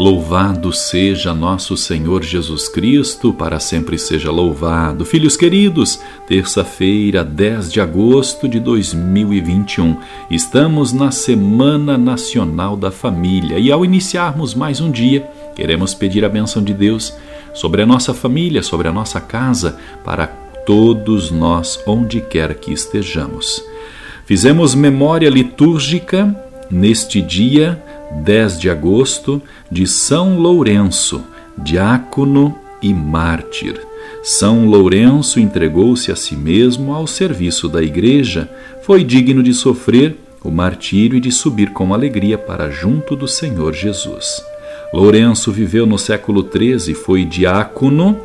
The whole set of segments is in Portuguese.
Louvado seja nosso Senhor Jesus Cristo, para sempre seja louvado. Filhos queridos, terça-feira, 10 de agosto de 2021, estamos na Semana Nacional da Família e ao iniciarmos mais um dia, queremos pedir a bênção de Deus sobre a nossa família, sobre a nossa casa, para todos nós, onde quer que estejamos. Fizemos memória litúrgica neste dia 10 de agosto, de São Lourenço, diácono e mártir. São Lourenço entregou-se a si mesmo ao serviço da Igreja, foi digno de sofrer o martírio e de subir com alegria para junto do Senhor Jesus. Lourenço viveu no século XIII, foi diácono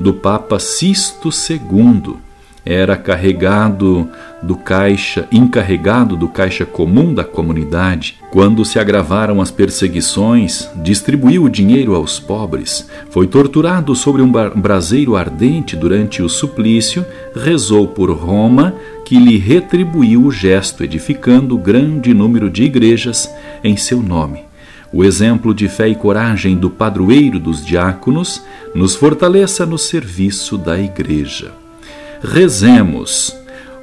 do Papa Sisto II era carregado do caixa, encarregado do caixa comum da comunidade. Quando se agravaram as perseguições, distribuiu o dinheiro aos pobres. Foi torturado sobre um braseiro ardente durante o suplício, rezou por Roma, que lhe retribuiu o gesto, edificando grande número de igrejas em seu nome. O exemplo de fé e coragem do padroeiro dos diáconos nos fortaleça no serviço da igreja. Rezemos.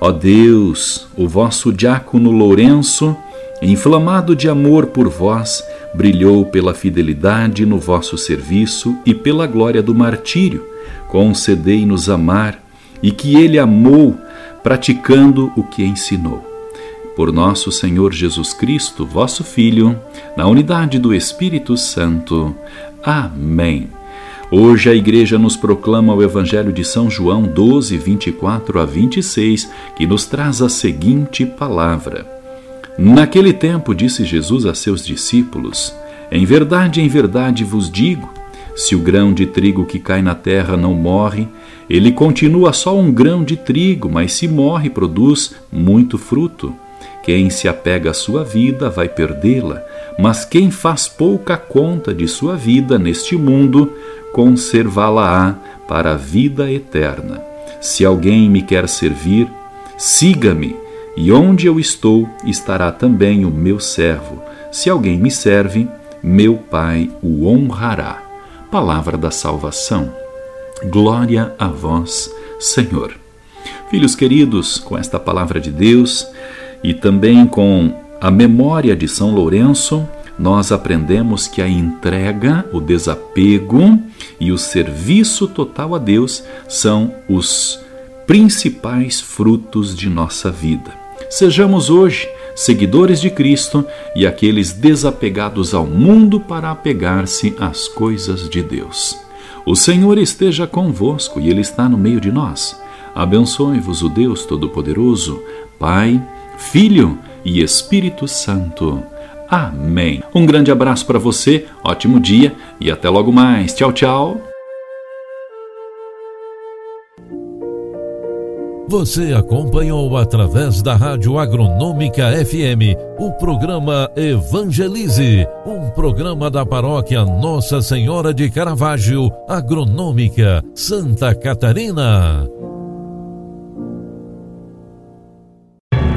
Ó Deus, o vosso diácono Lourenço, inflamado de amor por vós, brilhou pela fidelidade no vosso serviço e pela glória do martírio. Concedei-nos amar e que ele amou, praticando o que ensinou. Por nosso Senhor Jesus Cristo, vosso Filho, na unidade do Espírito Santo. Amém. Hoje a igreja nos proclama o Evangelho de São João 12, 24 a 26, que nos traz a seguinte palavra. Naquele tempo disse Jesus a seus discípulos: Em verdade, em verdade vos digo, se o grão de trigo que cai na terra não morre, ele continua só um grão de trigo, mas se morre, produz muito fruto. Quem se apega à sua vida vai perdê-la, mas quem faz pouca conta de sua vida neste mundo conservá-la-á para a vida eterna. Se alguém me quer servir, siga-me, e onde eu estou estará também o meu servo. Se alguém me serve, meu Pai o honrará. Palavra da salvação. Glória a vós, Senhor. Filhos queridos, com esta palavra de Deus e também com a memória de São Lourenço, nós aprendemos que a entrega, o desapego e o serviço total a Deus são os principais frutos de nossa vida. Sejamos hoje seguidores de Cristo e aqueles desapegados ao mundo para apegar-se às coisas de Deus. O Senhor esteja convosco e Ele está no meio de nós. Abençoe-vos o Deus Todo-Poderoso, Pai, Filho e Espírito Santo. Amém. Um grande abraço para você, ótimo dia e até logo mais. Tchau, tchau. Você acompanhou através da Rádio Agronômica FM o programa Evangelize, um programa da paróquia Nossa Senhora de Caravaggio, Agronômica, Santa Catarina.